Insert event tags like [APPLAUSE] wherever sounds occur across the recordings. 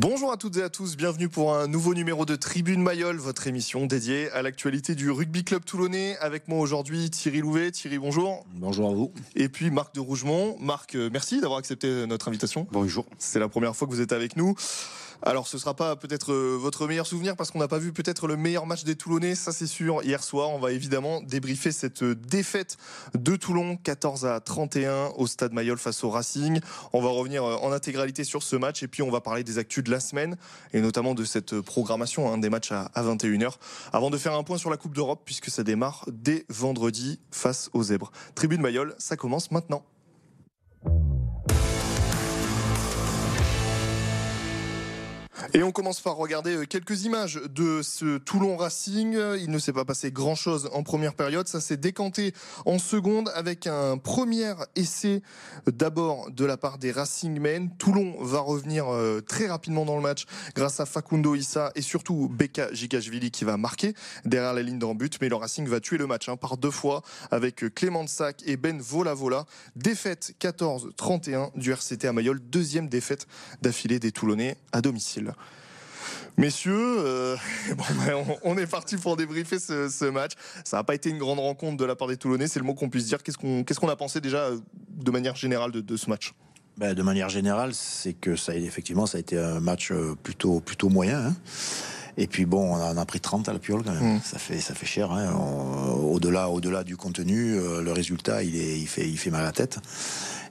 Bonjour à toutes et à tous, bienvenue pour un nouveau numéro de Tribune Mayol, votre émission dédiée à l'actualité du rugby club toulonnais. Avec moi aujourd'hui Thierry Louvet. Thierry, bonjour. Bonjour à vous. Et puis Marc de Rougemont. Marc, euh, merci d'avoir accepté notre invitation. Bonjour. C'est la première fois que vous êtes avec nous. Alors, ce sera pas peut-être euh, votre meilleur souvenir parce qu'on n'a pas vu peut-être le meilleur match des Toulonnais, ça c'est sûr. Hier soir, on va évidemment débriefer cette euh, défaite de Toulon, 14 à 31 au stade Mayol face au Racing. On va revenir euh, en intégralité sur ce match et puis on va parler des actus de la semaine et notamment de cette programmation hein, des matchs à, 21h. Avant de faire un point sur la Coupe d'Europe puisque ça démarre dès vendredi face aux Zèbres. Tribune Mayol, ça commence maintenant. Et on commence par regarder euh, quelques images de ce Toulon Racing. Il ne s'est pas passé grand-chose en première période. Ça s'est décanté en seconde avec un premier essai d'abord de la part des Racing Men. Toulon va revenir euh, très rapidement dans le match grâce à Facundo Issa et surtout Beka Gigashvili qui va marquer derrière la ligne d'en but. Mais le Racing va tuer le match hein, par deux fois avec Clément Sac et Ben Vola Vola. Défaite 14-31 du RCT à Mayol. Deuxième défaite d'affilée des Toulonnais à domicile. Messieurs, euh, [LAUGHS] ben, on, est parti pour débriefer ce, match. Ça n'a pas été une grande rencontre de la part des Toulonnais, c'est le mot qu'on puisse dire. Qu'est-ce qu'on a pensé déjà euh, de manière générale de, ce match? Ben, de manière générale, c'est que ça, effectivement, ça a été un match euh, plutôt, plutôt moyen. Hein. Et puis bon, on a, pris 30 à la piole quand même. Mmh. Ça fait, ça fait cher. Hein. Au-delà, du contenu, le résultat, il, est, il, fait, il fait mal à la tête.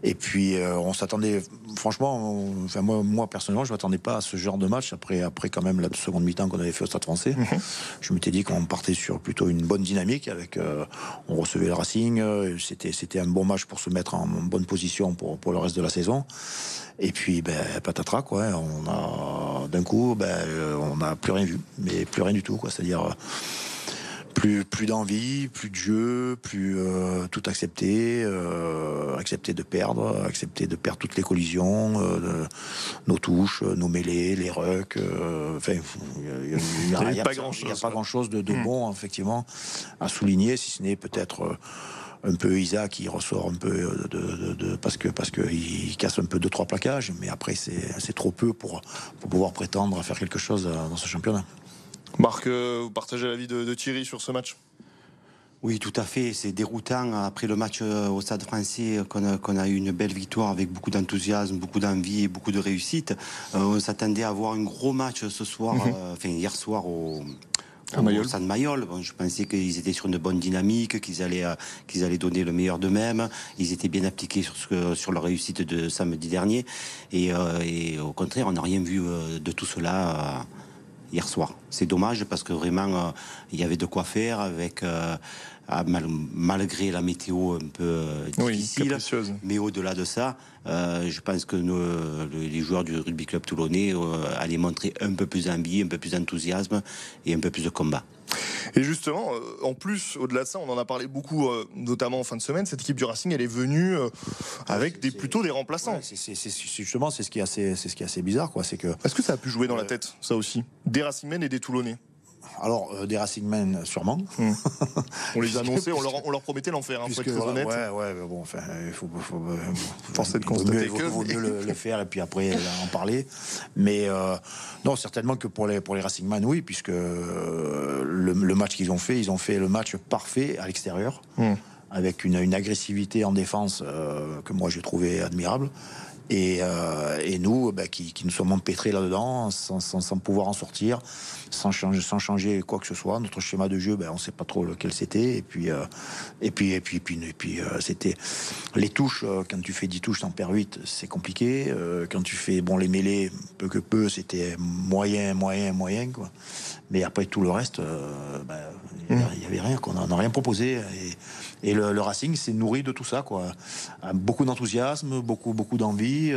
Et puis euh, on s'attendait, franchement, enfin moi, moi personnellement, je m'attendais pas à ce genre de match après, après quand même la seconde mi-temps qu'on avait fait au Stade Français. Mhm. Je m'étais dit qu'on partait sur plutôt une bonne dynamique avec, euh, on recevait le Racing, euh, c'était c'était un bon match pour se mettre en bonne position pour pour le reste de la saison. Et puis, ben, patatras, quoi. Hein. On a, d'un coup, ben, on n'a plus rien vu, mais plus rien du tout, quoi. C'est-à-dire, plus plus d'envie, plus de jeu, plus euh, tout accepter, euh, accepter de perdre, accepter de perdre toutes les collisions, euh, nos touches, nos mêlées, les rucks. enfin, il n'y a, pas grand chose. pas grand chose de, hmm. bon effectivement à souligner, si ce n'est peut-être un peu Isa qui ressort un peu de, parce que parce que il casse un peu deux trois plaquages, mais après c'est trop peu pour pour pouvoir prétendre à faire quelque chose dans ce championnat. Marc, euh, vous partagez l'avis de, de Thierry sur ce match? Oui, tout à fait. C'est déroutant après le match euh, au Stade français qu'on a, eu une belle victoire avec beaucoup d'enthousiasme, beaucoup d'envie et beaucoup de réussite. Euh, on s'attendait à avoir un gros match ce soir, mhm. enfin hier soir au, Stade Mayol. je pensais qu'ils étaient sur une bonne dynamique, qu'ils allaient, qu'ils allaient donner le meilleur d'eux-mêmes. Ils étaient bien appliqués sur, ce, sur leur réussite de samedi dernier. Et, et au contraire, on n'a rien vu de tout cela hier soir. C'est dommage parce que vraiment, euh, il y avait de quoi faire avec. Euh, malgré la météo un peu euh, difficile, mais au-delà de ça, je pense que les joueurs du rugby club toulonnais allaient montrer un peu plus d'envie, un peu plus d'enthousiasme et un peu plus de combat. Et justement, euh, en plus, au-delà de ça, on en a parlé beaucoup, euh, notamment en fin de semaine. Cette équipe du Racing, elle est venue euh, avec des, plutôt des remplaçants. c'est justement, c'est ce qui est assez, c'est ce qui est assez bizarre, quoi. C'est que. Est-ce que ça a pu jouer dans la tête, ça aussi, des Racingmen et des Toulonnais alors, euh, des Racingmen, sûrement. Hmm. [LAUGHS] on les annonçait, on leur, on leur promettait l'enfer, hein, être honnête. Ouais, ouais, mais bon, enfin, il faut, faut, [LAUGHS] de constater Il faut mieux le, faire et puis après en parler. Mais euh, non, certainement que pour les, pour les Racingmen, oui, puisque euh, le, match qu'ils ont fait, ils ont fait le match parfait à l'extérieur. Hmm. Avec une, une, agressivité en défense que moi j'ai trouvé admirable. Et, euh, et nous, bah, qui, qui, nous sommes empêtrés là-dedans, sans, sans, sans, pouvoir en sortir, sans changer, sans changer quoi que ce soit. Notre schéma de jeu, ben, on ne sait pas trop lequel c'était. Et puis, euh, et puis, et puis, et puis, euh, c'était les touches. Euh, quand tu fais 10 touches, t'en perds 8, c'est compliqué. quand tu fais bon les mêlées, peu que peu, c'était moyen, moyen, moyen, quoi. Mais après tout le reste, ben, il n'y mmh. avait rien. qu'on n'a rien proposé. Et, et le, Racing s'est nourri de tout ça, quoi. Beaucoup d'enthousiasme, beaucoup, beaucoup d'envie,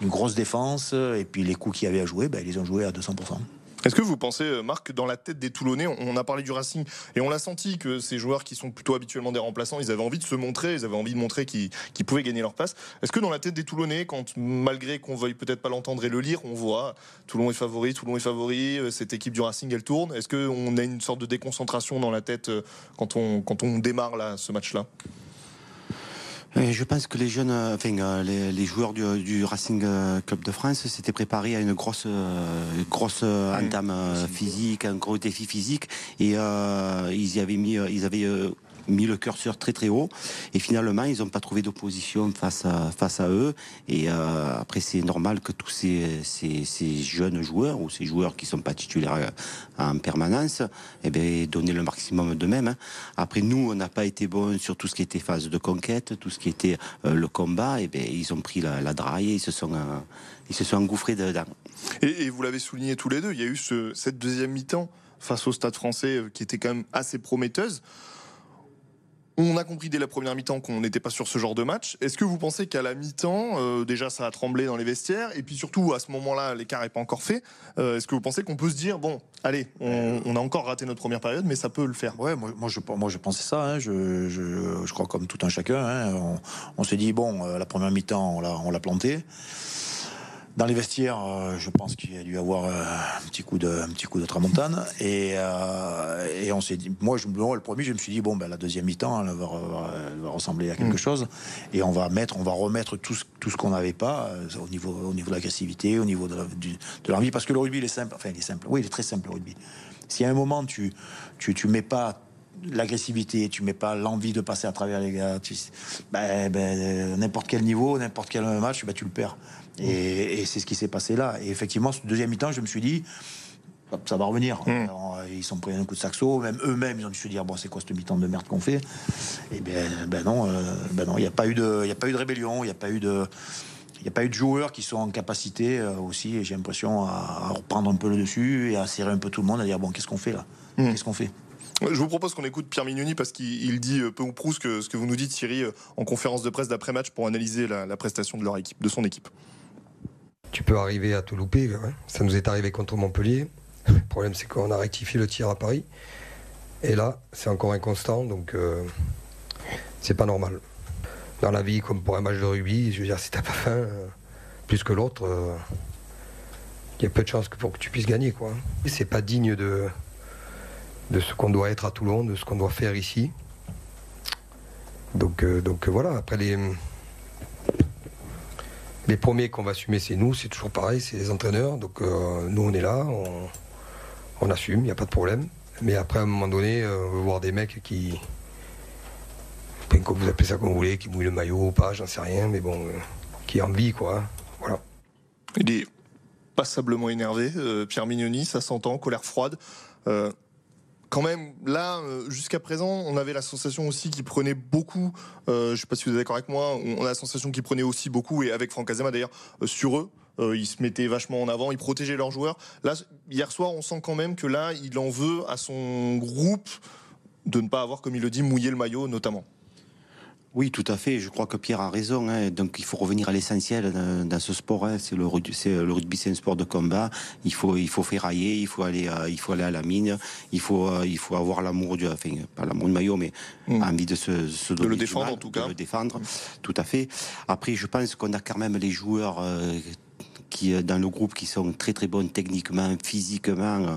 une grosse défense. Et puis les coups qu'il y avait à jouer, ben, ils les ont joués à 200%. Est-ce que vous pensez, euh, Marc, que dans la tête des Toulonnais, on a parlé du Racing et on l'a senti que ces joueurs qui sont plutôt habituellement des remplaçants, ils avaient envie de se montrer, ils avaient envie de montrer qu'ils pouvaient gagner leur place. Est-ce que dans la tête des Toulonnais, quand malgré qu'on veuille peut-être pas l'entendre et le lire, on voit Toulon est favori, Toulon est favori, euh, cette équipe du Racing elle tourne. Est-ce qu'on a une sorte de déconcentration dans la tête euh, quand on, démarre là, ce match-là? Je pense que les jeunes, enfin les, joueurs du, Racing Club de France s'étaient préparés à une grosse, grosse entame physique, un gros défi physique, et ils y avaient mis, ils avaient mis le curseur très très haut. Et finalement ils n'ont pas trouvé d'opposition face à, face à eux. Et euh, après c'est normal que tous ces, ces, jeunes joueurs ou ces joueurs qui sont pas titulaires euh, en permanence eh bien, donner le maximum d'eux-mêmes hein. après nous on n'a pas été bon sur tout ce qui était phase de conquête tout ce qui était euh, le combat. Et bien, ils ont pris la, draille et ils se sont ils se sont engouffrés dedans. Et, vous l'avez souligné tous les deux il y a eu ce, cette deuxième mi-temps face au Stade français qui était quand même assez prometteuse on a compris dès la première mi-temps qu'on n'était pas sur ce genre de match. Est-ce que vous pensez qu'à la mi-temps, euh, déjà ça a tremblé dans les vestiaires, et puis surtout à ce moment-là, l'écart n'est pas encore fait. Euh, est-ce que vous pensez qu'on peut se dire, bon, allez, on, a encore raté notre première période, mais ça peut le faire? Ouais, moi, je, moi je pensais ça. Hein. je, crois comme tout un chacun. Hein. on, on s'est dit, bon, euh, la première mi-temps, on l'a planté. Dans les vestiaires, euh, je pense qu'il y a dû avoir euh, un petit coup de, un petit coup de tramontane. Et, euh, et on s'est dit, moi, je, le premier, je me suis dit, bon, ben, la deuxième mi-temps, elle, va, ressembler à quelque mm. chose. Et on va mettre, on va remettre tout ce, tout ce qu'on n'avait pas au niveau, au niveau de l'agressivité, au niveau de l'envie. parce que le rugby, il est simple. Enfin, il est simple. Oui, il est très simple, le rugby. Si à un moment, tu, tu, tu mets pas l'agressivité, tu mets pas l'envie de passer à travers les gars, ben, ben, n'importe quel niveau, n'importe quel match, ben, tu le perds. Et, c'est ce qui s'est passé là. Et effectivement, ce deuxième mi-temps, je me suis dit, ça va revenir. Hmm. ils sont pris un coup de saxo, même eux-mêmes, ils ont dû se dire bon, c'est quoi ce mi-temps de merde qu'on fait? Et bien, ben non, euh, ben non, il n'y a pas eu de, il a pas eu de rébellion, il n'y a pas eu de, il n'y a pas eu de joueurs qui sont en capacité euh, aussi, j'ai l'impression, à, reprendre un peu le dessus et à serrer un peu tout le monde, à dire bon, qu'est-ce qu'on fait là? Hmm. Qu'est-ce qu'on fait? Je vous propose qu'on écoute Pierre Mignoni parce qu'il dit euh, peu ou prou ce que, ce que vous nous dites, Thierry, en conférence de presse d'après-match pour analyser la, la prestation de leur équipe, de son équipe tu peux arriver à tout louper. Ça nous est arrivé contre Montpellier. Le problème, c'est qu'on a rectifié le tir à Paris. Et là, c'est encore inconstant, donc euh, c'est pas normal. Dans la vie, comme pour un match de rugby, je veux dire, si t'as pas faim, euh, plus que l'autre, euh, il y a peu de chances pour que tu puisses gagner. quoi. C'est pas digne de, de ce qu'on doit être à Toulon, de ce qu'on doit faire ici. Donc, donc voilà, après les les premiers qu'on va assumer, c'est nous, c'est toujours pareil, c'est les entraîneurs. Donc euh, nous, on est là, on, assume, il n'y a pas de problème. Mais après, à un moment donné, euh, on veut voir des mecs qui. vous appelez ça comme vous voulez, qui mouillent le maillot ou pas, j'en sais rien, mais bon, euh, qui envie, quoi. Voilà. Il est passablement énervé, Pierre Mignoni, ça s'entend, colère froide quand même, là, euh, jusqu'à présent, on avait la sensation aussi qu'il prenait beaucoup, euh, je ne sais pas si vous êtes d'accord avec moi, on a la sensation qu'il prenait aussi beaucoup, et avec Franck Azema d'ailleurs, euh, sur eux. ils se mettaient vachement en avant, ils protégeaient leurs joueurs. Là, hier soir, on sent quand même que là, il en veut à son groupe de ne pas avoir, comme il le dit, mouillé le maillot notamment. Oui, tout à fait. Je crois que Pierre a raison. Hein. Donc, il faut revenir à l'essentiel dans, ce sport. Hein. C'est le, le, rugby, c'est un sport de combat. Il faut, il faut ferrailler, il faut aller, il faut aller à la mine. Il faut, il faut avoir l'amour du, enfin, pas l'amour du maillot, mais mm. envie de se, se de le défendre en tout cas. De le défendre, tout à fait. Après, je pense qu'on a quand même les joueurs. Euh, qui euh, dans le groupe qui sont très très bonnes techniquement, physiquement,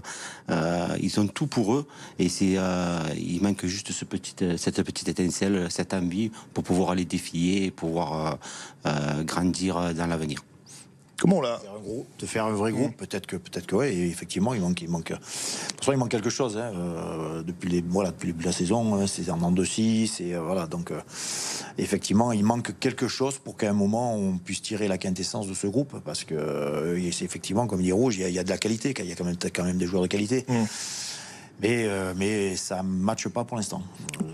euh, ils ont tout pour eux et c'est euh, il manque juste ce petit, cette petite étincelle, cette envie pour pouvoir aller défier et pouvoir grandir dans l'avenir. Comment là De faire un vrai groupe, mmh. peut-être que peut-être que ouais, effectivement, il manque, il manque. il manque quelque chose. Hein, euh, depuis les voilà, depuis le début de la saison, hein, c'est un an de six, et euh, voilà. Donc, euh, effectivement, il manque quelque chose pour qu'à un moment on puisse tirer la quintessence de ce groupe, parce que c'est effectivement, comme dit Rouge, il y, a, de la qualité, il y a quand même quand même des joueurs de qualité. Mmh. Mais, mais ça ne matche pas pour l'instant.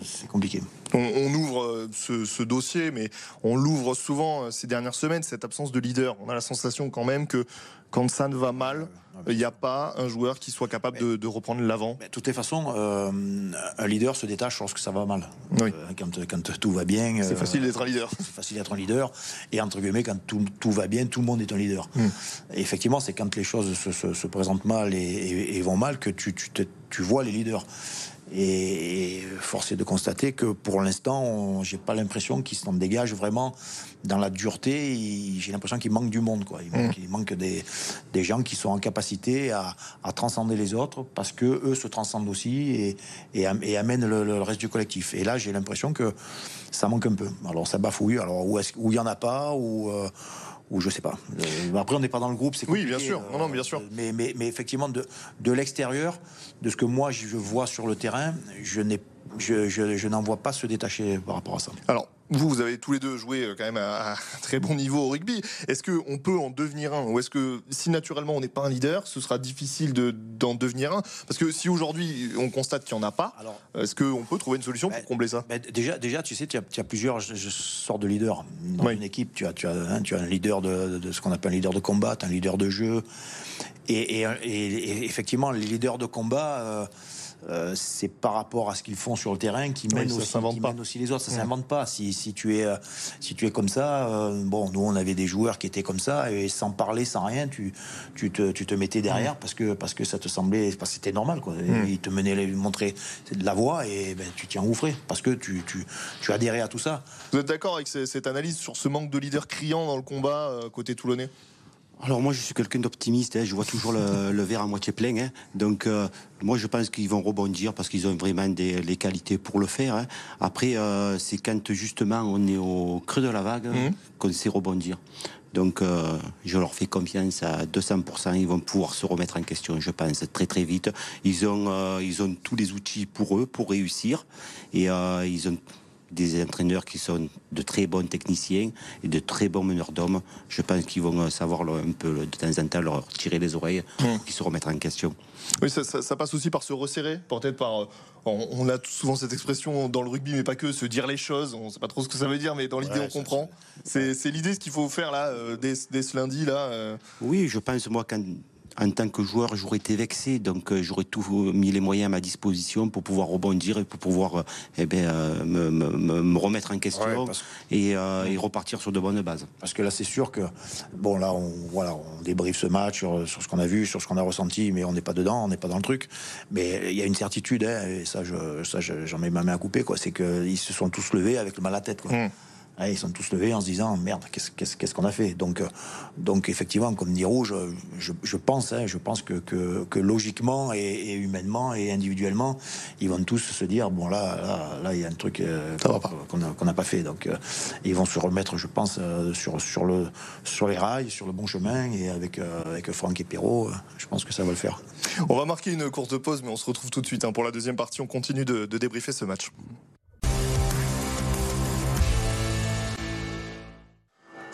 C'est compliqué on, ouvre euh, ce, dossier, mais on l'ouvre souvent euh, ces dernières semaines, cette absence de leader. On a la sensation quand même que quand ça ne va mal, il n'y a pas un joueur qui soit capable de, reprendre l'avant. De toutes les façons, euh, un leader se détache lorsque ça va mal. quand, tout va bien. C'est facile d'être un leader. C'est facile d'être un leader. Et entre guillemets, quand tout, va bien, tout le monde est un leader. Hmm. effectivement, c'est quand les choses se, présentent mal et, vont mal que tu, tu vois les leaders. Et, force est de constater que pour l'instant, j'ai pas l'impression qu'il s'en dégage vraiment dans la dureté. J'ai l'impression qu'il manque du monde. Quoi. Il, manque, mm. des, des, gens qui sont en capacité à, à, transcender les autres parce que eux se transcendent aussi et, et, amènent le, reste du collectif. Et là, j'ai l'impression que ça manque un peu. Alors ça bafouille. Alors où il y en a pas ou euh, ou je sais pas. Euh, après, on n'est pas dans le groupe, c'est Oui, bien sûr. non, non, bien sûr. Mais, mais, mais effectivement, de, de l'extérieur, de ce que moi je vois sur le terrain, je n'ai je, je, je n'en vois pas se détacher par rapport à ça. Alors, vous, vous avez tous les deux joué euh, quand même à, [LAUGHS] très bon niveau au rugby. Est-ce qu'on peut en devenir un? Ou est-ce que si naturellement on n'est pas un leader, ce sera difficile d'en devenir un? Parce que si aujourd'hui on constate qu'il n'y en a pas, est-ce qu'on peut trouver une solution pour bah, combler ça? bah, déjà, déjà, tu sais, tu as, plusieurs sortes de leaders. Dans une équipe, tu as, tu as, hein, tu as un leader de, de ce qu'on appelle un leader de combat, un leader de jeu. Et, et, effectivement, les leaders de combat. Euh, euh, c'est par rapport à ce qu'ils font sur le terrain qui mène, aussi, aussi, les autres. Ça ne s'invente pas. Si, si, tu es, euh, si tu es comme ça, euh, bon, nous on avait des joueurs qui étaient comme ça et sans parler, sans rien, tu, tu, te, tu te mettais derrière parce, que, parce que ça te semblait, parce que c'était normal. Quoi. Ils te menaient, lui montrer de la voie et ben, tu t'y engouffrais parce que tu, tu, tu adhérais à tout ça. Vous êtes d'accord avec cette analyse sur ce manque de leader criant dans le combat côté toulonnais? Alors moi je suis quelqu'un d'optimiste, hein. je vois toujours [LAUGHS] le, verre à moitié plein. Hein. Donc euh, moi je pense qu'ils vont rebondir parce qu'ils ont vraiment des, les qualités pour le faire. Hein. Après euh, c'est quand justement on est au creux de la vague mmh. qu'on sait rebondir. Donc euh, je leur fais confiance à 200%, ils vont pouvoir se remettre en question, je pense, très très vite. Ils ont, ils ont tous les outils pour eux, pour réussir. Et ils ont des entraîneurs qui sont de très bons techniciens et de très bons meneurs d'hommes. Je pense qu'ils vont savoir un peu de temps en temps leur tirer les oreilles, mmh. qui se remettre en question. Oui, ça, passe aussi par se resserrer, peut-être par. Euh, on, a souvent cette expression dans le rugby, mais pas que, se dire les choses. On ne sait pas trop ce que ça veut dire, mais dans l'idée, on comprend. C'est l'idée, ce qu'il faut faire là, euh, dès, dès, ce lundi là. Euh. Oui, je pense moi quand en tant que joueur, j'aurais été vexé. Donc, euh, j'aurais tout mis les moyens à ma disposition pour pouvoir rebondir et pour pouvoir euh, eh ben, euh, me, remettre en question et, repartir sur de bonnes bases. Parce que là, c'est sûr que, bon, là, on, voilà, on débriefe ce match sur, ce qu'on a vu, sur ce qu'on a ressenti, mais on n'est pas dedans, on n'est pas dans le truc. Mais il y a une certitude, hein, et ça, j'en mets ma main à couper, quoi. C'est qu'ils se sont tous levés avec le mal à la tête, quoi. Mmh ils sont tous levés en se disant merde, qu'est-ce qu'on a fait? Donc, euh, donc effectivement, comme dit Rouge, je, pense, hein, je pense que, que, logiquement et, humainement et individuellement, ils vont tous se dire bon là, là, il y a un truc euh, qu'on n'a pas fait. Donc, euh, ils vont se remettre, je pense, sur, sur, le, sur les rails, sur le bon chemin et avec, avec Franck et Perrault, je pense que ça va le faire. On va marquer une courte pause, mais on se retrouve tout de suite hein, pour la deuxième partie. On continue de, de débriefer ce match.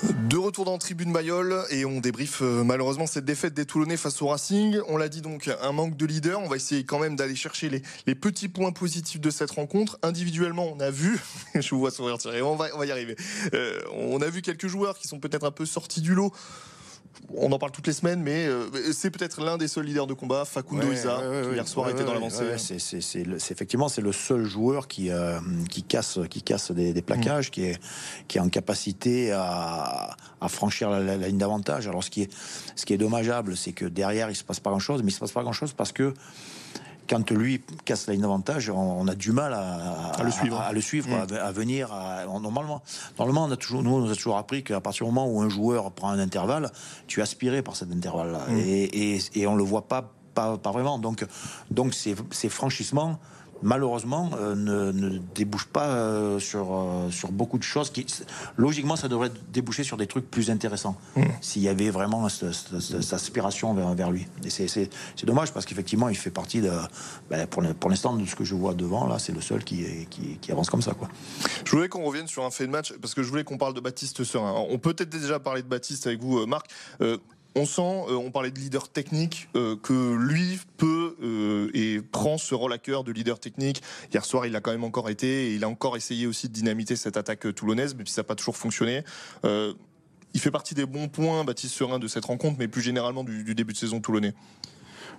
De retour dans Tribune Mayol et on débriefe euh, malheureusement cette défaite des Toulonnais face au Racing. On l'a dit donc, un manque de leader. On va essayer quand même d'aller chercher les, petits points positifs de cette rencontre. Individuellement, on a vu, [LAUGHS] je vous vois sourire Thierry, on va, on va y arriver. Euh, on a vu quelques joueurs qui sont peut-être un peu sortis du lot on en parle toutes les semaines, mais euh, c'est peut-être l'un des seuls leaders de combat, Facundo Isa, qui hier soir était dans l'avancée. c'est effectivement c'est le seul joueur qui euh, qui casse qui casse des, plaquages, mm. qui est qui est en capacité à, franchir la, ligne d'avantage. Alors ce qui est ce qui est dommageable, c'est que derrière il se passe pas grand chose, mais il se passe pas grand chose parce que quand lui casse la ligne d'avantage, on, a du mal à, le suivre, à, le suivre, mm. à, venir. normalement, normalement, on a toujours, nous, on a toujours appris qu'à partir du moment où un joueur prend un intervalle, tu es aspiré par cet intervalle-là, mm. et, et, et, on le voit pas, pas, pas vraiment. Donc, donc ces franchissements malheureusement, euh, ne, débouche pas euh, sur, euh, sur beaucoup de choses. Qui, logiquement, ça devrait déboucher sur des trucs plus intéressants, mmh. s'il y avait vraiment cette, aspiration vers, lui. Et c'est dommage, parce qu'effectivement, il fait partie, de, ben, pour l'instant, de ce que je vois devant, là, c'est le seul qui, qui, avance comme ça. Quoi. Je voulais qu'on revienne sur un fait de match, parce que je voulais qu'on parle de Baptiste Serin. On peut peut-être déjà parler de Baptiste avec vous, Marc. On sent, euh, on parlait de leader technique, euh, que lui peut euh, et prend ce rôle à cœur de leader technique. Hier soir, il a quand même encore été et il a encore essayé aussi de dynamiter cette attaque toulonnaise, même si ça n'a pas toujours fonctionné. il fait partie des bons points, Baptiste Serin, de cette rencontre, mais plus généralement du, début de saison toulonnais.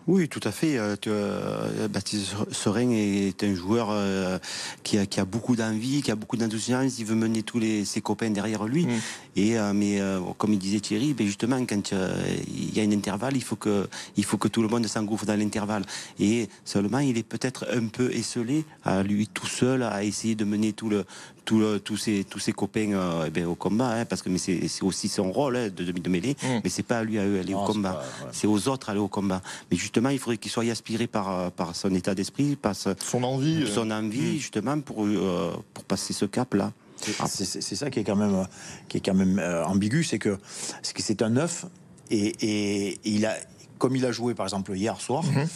Oui, tout à fait. Euh, euh, Baptiste Serein est un joueur euh, qui, a, beaucoup d'envie, qui a beaucoup d'enthousiasme. Il veut mener tous ses copains derrière lui. Mm. Et mais comme il disait Thierry, ben justement, quand il y a un intervalle, il faut que il faut que tout le monde s'engouffre dans l'intervalle. Et seulement, il est peut-être un peu esselé à lui tout seul à essayer de mener tout le tous ses, tous ses copains eh ben, au combat, hein, parce que c'est aussi son rôle hein, de, de mêler, mm. mais c'est pas à lui à eux aller au combat, c'est aux autres aller au combat. Mais justement, il faudrait qu'il soit aspiré par, euh, par son état d'esprit, par son envie, son euh. envie hmm. justement pour, euh, pour passer ce cap-là. C'est ça qui est quand même, qui est quand même ambigu, c'est que c'est un neuf et, et, il a, comme il a joué par exemple hier soir, mhm.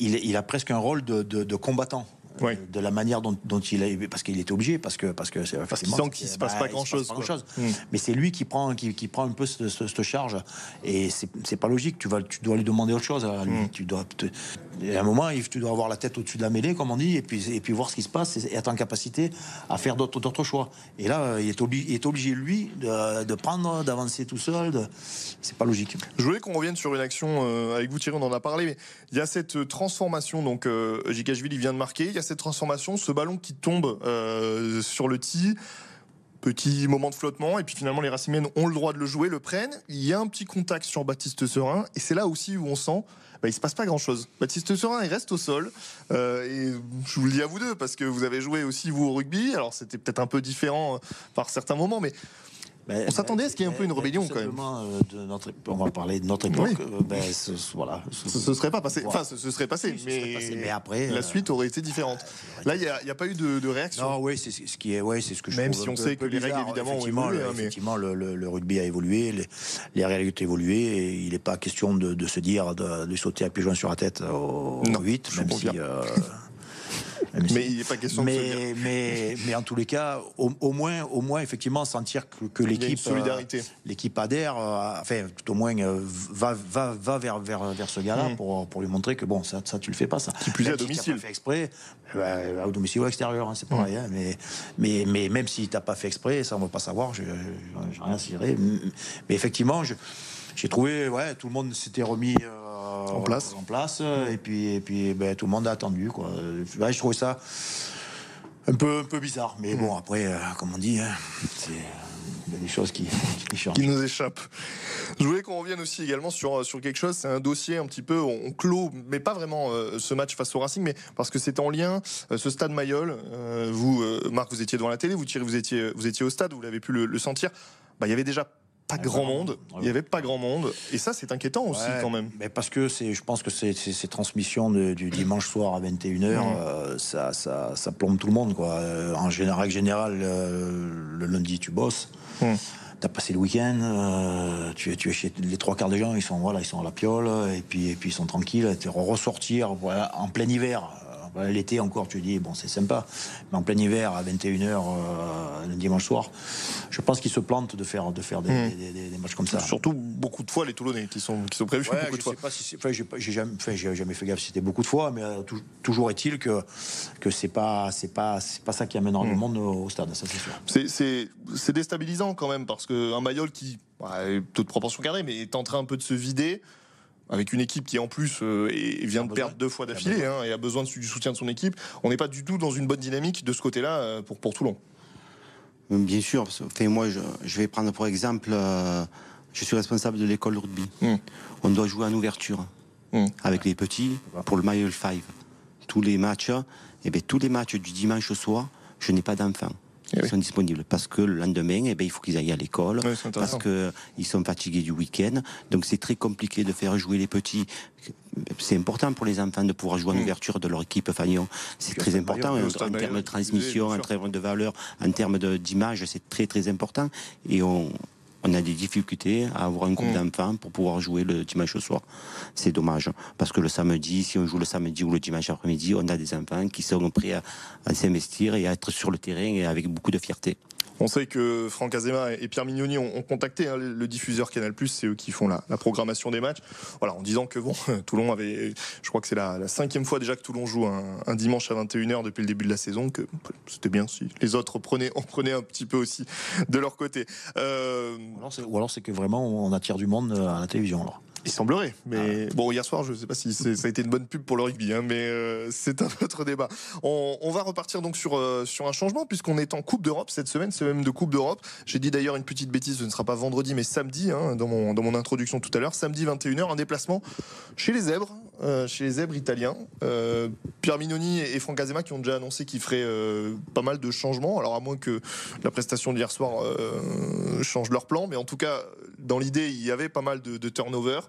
il, il, a presque un rôle de, de combattant de la manière dont, il a parce qu'il était obligé parce que parce que c'est parce qu'il sent qu'il se passe pas grand chose, hmm. mais c'est lui qui prend qui, prend un peu cette, charge. Et c'est pas logique. Tu vas tu dois lui demander autre chose à lui. Hmm. tu dois à un moment tu dois avoir la tête au-dessus de la mêlée comme on dit et puis et puis voir ce qui se passe et être en capacité à faire d'autres choix. Et là il est obligé, est obligé lui de, prendre d'avancer tout seul c'est pas logique. Je voulais qu'on revienne sur une action euh, avec vous Thierry on en a parlé mais il y a cette transformation donc euh, il vient de marquer il y a cette transformation, ce ballon qui tombe euh, sur le tee. Petit moment de flottement, et puis finalement les Racimiennes ont le droit de le jouer, le prennent. Il y a un petit contact sur Baptiste Serin, et c'est là aussi où on sent bah, il se passe pas grand chose. Baptiste Serin, il reste au sol. Euh, et je vous le dis à vous deux, parce que vous avez joué aussi vous au rugby. Alors c'était peut-être un peu différent euh, par certains moments, mais on s'attendait à ce qu'il y ait un peu une rébellion quand même. Euh, de notre, on va parler de notre époque. Euh, ben, ce, voilà, ce, serait pas passé. Enfin, ce, serait passé, mais, après, la euh, suite aurait été différente. Là, il n'y a, pas eu de, réaction. Non, oui, c'est ce qui est, ouais, c'est ce que je Même si on sait que les règles évidemment ont évolué. Le, hein, effectivement, le, rugby a évolué, les, règles ont évolué, et il n'est pas question de, se dire de, sauter à pigeon sur la tête au, 8, même si. [LAUGHS] Mais il n'est pas question mais, de [LAUGHS] mais, mais en tous les cas, au, moins, au moins effectivement sentir que, l'équipe, solidarité, euh, l'équipe adhère, euh, enfin tout au moins euh, va, va, va vers, vers, vers ce gars-là mm. pour, pour lui montrer que bon, ça, ça tu le fais pas ça. Qui plus est à domicile. Si fait exprès, bah, au domicile ou à l'extérieur, hein, c'est pareil. Mm. Hein, mais, mais, mais même si t'as pas fait exprès, ça on va pas savoir. Je, n'ai rien cirer. Mais effectivement, j'ai trouvé, ouais, tout le monde s'était remis en place. En place. Et puis, et puis ben, tout le monde a attendu. Quoi. je trouvais ça un peu, un peu bizarre. Mais bon, après, euh, comme on dit, hein, il y a des choses qui, [LAUGHS] qui, nous échappent. Je voulais qu'on revienne aussi également sur, sur quelque chose. C'est un dossier un petit peu, on, clôt, mais pas vraiment euh, ce match face au Racing, mais parce que c'est en lien. Euh, ce stade Mayol, vous, Marc, vous étiez devant la télé, vous, vous étiez, vous étiez au stade, vous l'avez pu le, le sentir. Bah, il y avait déjà pas grand monde. Il n'y avait pas grand monde. Et ça, c'est inquiétant aussi, quand même. Mais parce que c'est, je pense que ces, ces transmissions du dimanche soir à 21h, mmh. euh, ça, ça, ça, plombe tout le monde. Quoi. Euh, en général, général euh, le lundi, tu bosses. Mmh. Tu as passé le week-end, tu, tu es chez les trois quarts des gens, ils sont voilà, ils sont à la piole, et puis, et puis ils sont tranquilles. Tu ressortir voilà, en plein hiver, L'été encore, tu dis, bon, c'est sympa. Mais en plein hiver, à 21h, euh, le dimanche soir, je pense qu'ils se plantent de faire, de faire des, hmm. matchs comme ça. Surtout beaucoup de fois les Toulonnais qui sont, qui sont prévus. beaucoup de fois. Pas si enfin, j'ai jamais, jamais, fait gaffe si c'était beaucoup de fois, mais euh, toujours est-il que, que c'est pas, c'est pas, c'est pas ça qui amènera le hmm. monde au, stade, ça c'est sûr. C'est déstabilisant quand même parce qu'un Mayol qui, bah, toute proportion gardée, mais est en train un peu de se vider avec une équipe qui en plus euh, vient de perdre deux fois d'affilée hein, et a besoin du soutien de son équipe, on n'est pas du tout dans une bonne dynamique de ce côté-là euh, pour, pour Toulon. Bien sûr. Enfin, moi, je, vais prendre pour exemple, euh, je suis responsable de l'école de rugby. Hmm. On doit jouer en ouverture hmm. avec les petits pour le Mile 5. Tous les matchs, et eh bien, tous les matchs du dimanche soir, je n'ai pas d'enfants. Eh ils sont disponibles parce que le lendemain, eh ben, il faut qu'ils aillent à l'école, parce qu'ils sont fatigués du week-end. Donc c'est très compliqué de faire jouer les petits. C'est important pour les enfants de pouvoir jouer en mm. ouverture de leur équipe Fagnon. C'est très important en, termes de transmission, en termes de valeur, en termes d'image, c'est très très important. Et on, on a des difficultés à avoir un groupe mm. d'enfants pour pouvoir jouer le dimanche au soir. C'est dommage. Parce que le samedi, si on joue le samedi ou le dimanche après-midi, on a des enfants qui sont prêts à, à s'investir et à être sur le terrain et avec beaucoup de fierté. On sait que Franck Azema et Pierre Mignoni ont, contacté hein, le diffuseur Canal+, c'est eux qui font la, programmation des matchs. Voilà, en disant que bon, [LAUGHS] Toulon avait, je crois que c'est la, cinquième fois déjà que Toulon joue un, dimanche à 21h depuis le début de la saison, que c'était bien si les autres prenaient, en prenaient un petit peu aussi de leur côté. Euh... Ou alors c'est que vraiment on attire du monde à la télévision alors. Il semblerait, mais ah bon, hier soir, je ne sais pas si ça a été une bonne pub pour le rugby, hein, mais euh, c'est un autre débat. On, va repartir donc sur, euh, sur un changement, puisqu'on est en Coupe d'Europe cette semaine, c'est même de Coupe d'Europe. J'ai dit d'ailleurs une petite bêtise, ce ne sera pas vendredi, mais samedi, hein, dans, mon, dans mon introduction tout à l'heure, samedi 21h, un déplacement chez les Zèbres, euh, chez les Zèbres italiens. Pierre Minoni et Franck Azema qui ont déjà annoncé qu'ils feraient pas mal de changements, alors à moins que la prestation d'hier soir change leur plan, mais en tout cas, dans l'idée, il y avait pas mal de, de turnover.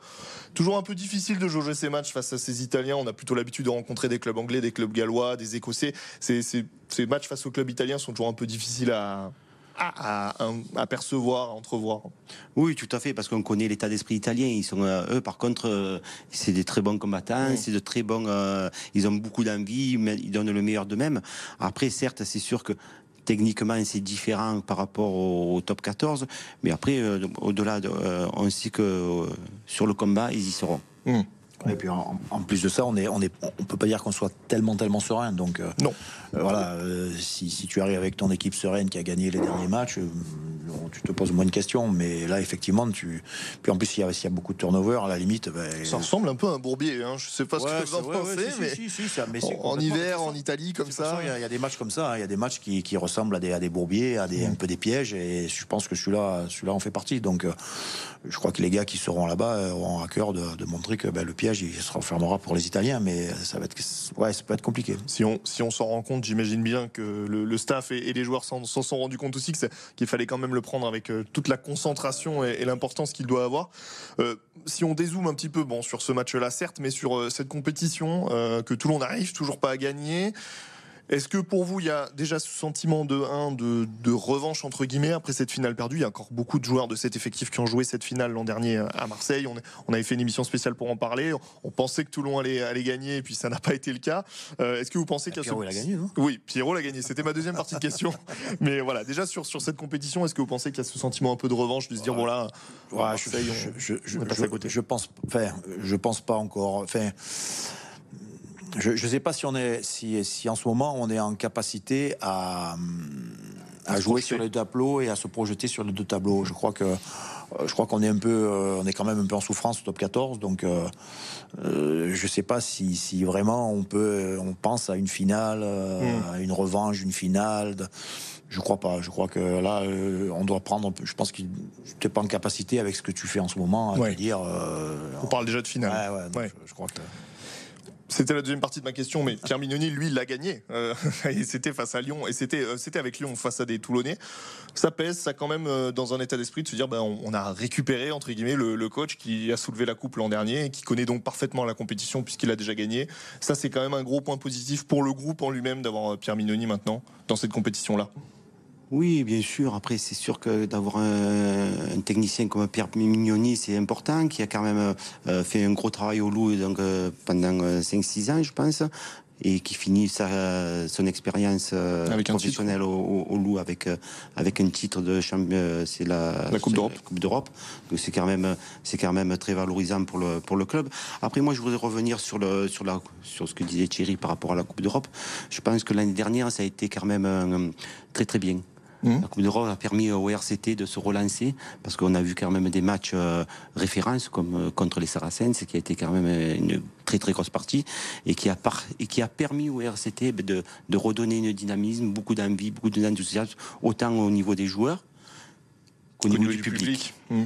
Toujours un peu difficile de jauger ces matchs face à ces Italiens. On a plutôt l'habitude de rencontrer des clubs anglais, des clubs gallois, des Écossais. Ces, ces, matchs face aux clubs italiens sont toujours un peu difficiles à, à, percevoir, à entrevoir. Oui, tout à fait, parce qu'on connaît l'état d'esprit italien. Ils sont, euh, eux, par contre, euh, c'est des très bons combattants, c'est de très bons. Euh, ils ont beaucoup d'envie, mais ils donnent le meilleur d'eux-mêmes. Après, certes, c'est sûr que techniquement c'est différent par rapport au, top 14, mais après, euh, au-delà, de, euh, on sait que euh, sur le combat, ils y seront. Mmh. Et puis en, plus de ça, on est, on est, on peut pas dire qu'on soit tellement, tellement serein. Donc non. voilà, si, si, tu arrives avec ton équipe sereine qui a gagné les derniers matchs, tu te poses moins de questions. Mais là, effectivement, tu. Puis en plus, s'il y, a beaucoup de turnover, à la limite. Ben, ça ressemble un peu à un bourbier. Hein. Je sais pas ce que vous en pensez, mais, en, hiver, en Italie, comme ça. Il y, a des matchs comme ça. Hein. Il y a des matchs qui, qui ressemblent à des, à des bourbiers, à des, un peu des pièges. Et je pense que celui-là, celui-là en fait partie. Donc, euh, je crois que les gars qui seront là-bas euh, auront à cœur de, de montrer que ben, le piège, il se refermera pour les Italiens. Mais ça va être, ouais, ça peut être compliqué. Si on, si on s'en rend compte, j'imagine bien que le, staff et, les joueurs s'en sont rendus compte aussi qu'il fallait quand même le prendre avec euh, toute la concentration et, l'importance qu'il doit avoir. Euh, si on dézoome un petit peu, bon, sur ce match-là, certes, mais sur euh, cette compétition que tout le monde n'arrive toujours pas à gagner. Est-ce que pour vous, il y a déjà ce sentiment de, de, revanche, entre guillemets, après cette finale perdue? Il y a encore beaucoup de joueurs de cet effectif qui ont joué cette finale l'an dernier à Marseille. On, avait fait une émission spéciale pour en parler. On pensait que Toulon allait, allait gagner, et puis ça n'a pas été le cas. Euh, est-ce que vous pensez qu'il y a Pierrot l'a gagné, non? Oui, Pierrot l'a gagné. C'était ma deuxième partie de question. [LAUGHS] Mais voilà, déjà sur, sur cette compétition, est-ce que vous pensez qu'il y a ce sentiment un peu de revanche, de se dire, bon là, Marseille, je, je, à côté? je, pense, enfin, je pense pas encore. Enfin, je ne sais pas si on est, si, si, en ce moment on est en capacité à, à, jouer sur les deux tableaux et à se projeter sur les deux tableaux. Je crois que euh, je crois qu'on est un peu, euh, on est quand même un peu en souffrance au top 14, donc euh, je sais pas si, si, vraiment on peut, on pense à une finale, hmm. à une revanche, une finale. Je crois pas. Je crois que là, on doit prendre. Je pense que tu n'es pas en capacité avec ce que tu fais en ce moment à dire. on parle déjà de finale. Ouais, je, crois que. C'était la deuxième partie de ma question, mais Pierre Mignoni, lui, l'a gagné. Euh, [LAUGHS] et c'était face à Lyon, et c'était euh, c'était avec Lyon face à des Toulonnais. Ça pèse, ça quand même euh, dans un état d'esprit de se dire, ben, on, a récupéré entre guillemets le, coach qui a soulevé la coupe l'an dernier et qui connaît donc parfaitement la compétition puisqu'il a déjà gagné. Ça, c'est quand même un gros point positif pour le groupe en lui-même d'avoir Pierre Mignoni maintenant dans cette compétition-là. Oui, bien sûr. Après, c'est sûr que d'avoir un, technicien comme Pierre Mignoni, c'est important, qui a quand même euh, fait un gros travail au Loup donc, euh, pendant 5-6 euh, ans, je pense, et qui finit sa, son expérience professionnelle au, Loup avec, avec un titre de champion, c'est la, Coupe d'Europe. Coupe d'Europe. Donc c'est quand même c'est quand même très valorisant pour le pour le club. Après, moi, je voudrais revenir sur le sur la sur ce que disait Thierry par rapport à la Coupe d'Europe. Je pense que l'année dernière, ça a été quand même très très bien. Mmh. La Coupe d'Europe a permis au RCT de se relancer parce qu'on a vu quand même des matchs euh, références comme euh, contre les Saracens, qui a été quand même une très très grosse partie et qui a, et qui a permis au RCT de, de redonner une dynamisme, beaucoup d'envie, beaucoup d'enthousiasme, autant au niveau des joueurs qu'au niveau, du, public. Mmh.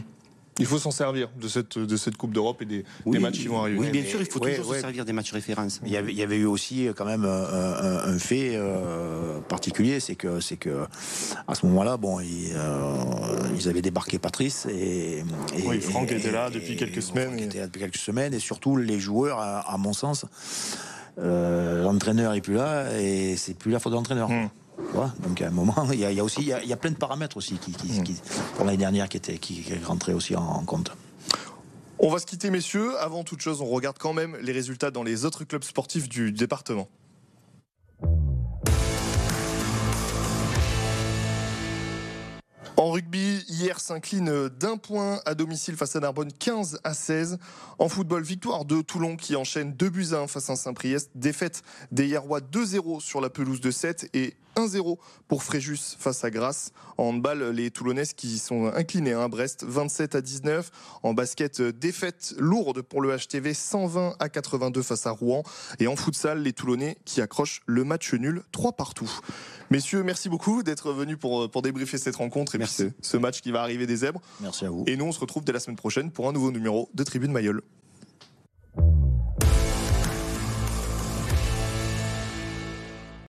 Il faut s'en servir de cette, de cette Coupe d'Europe et des, des, matchs qui vont arriver. Oui, bien sûr, il faut toujours se servir des matchs références. Il y, avait, il y avait eu aussi quand même un, fait euh, particulier, c'est que, c'est que à ce moment-là, bon, ils, euh, ils, avaient débarqué Patrice et, et oui, Franck était là depuis quelques semaines. Franck était là depuis quelques semaines et surtout les joueurs, à, mon sens, euh, l'entraîneur est plus là et c'est plus la faute de l'entraîneur. Donc à un moment, [LAUGHS] il y a, y a, plein de paramètres aussi pour l'année dernière qui étaient qui, rentraient aussi en, compte. On va se quitter, messieurs. Avant toute chose, on regarde quand même les résultats dans les autres clubs sportifs du département. En rugby, hier s'incline d'un point à domicile face à Narbonne 15 à 16. En football, victoire de Toulon qui enchaîne 2 buts à 1 face à Saint-Priest. Défaite des Hierrois 2-0 sur la pelouse de 7 et 1-0 pour Fréjus face à Grasse. En handball, les Toulonnais qui sont inclinés à hein, Brest 27 à 19. En basket, défaite lourde pour le HTV 120 à 82 face à Rouen. Et en futsal, les Toulonnais qui accrochent le match nul 3 partout. Messieurs, merci beaucoup d'être venus pour, pour débriefer cette rencontre et ce match qui va arriver des zèbres. Merci à vous. Et nous, on se retrouve dès la semaine prochaine pour un nouveau numéro de Tribune Mayol.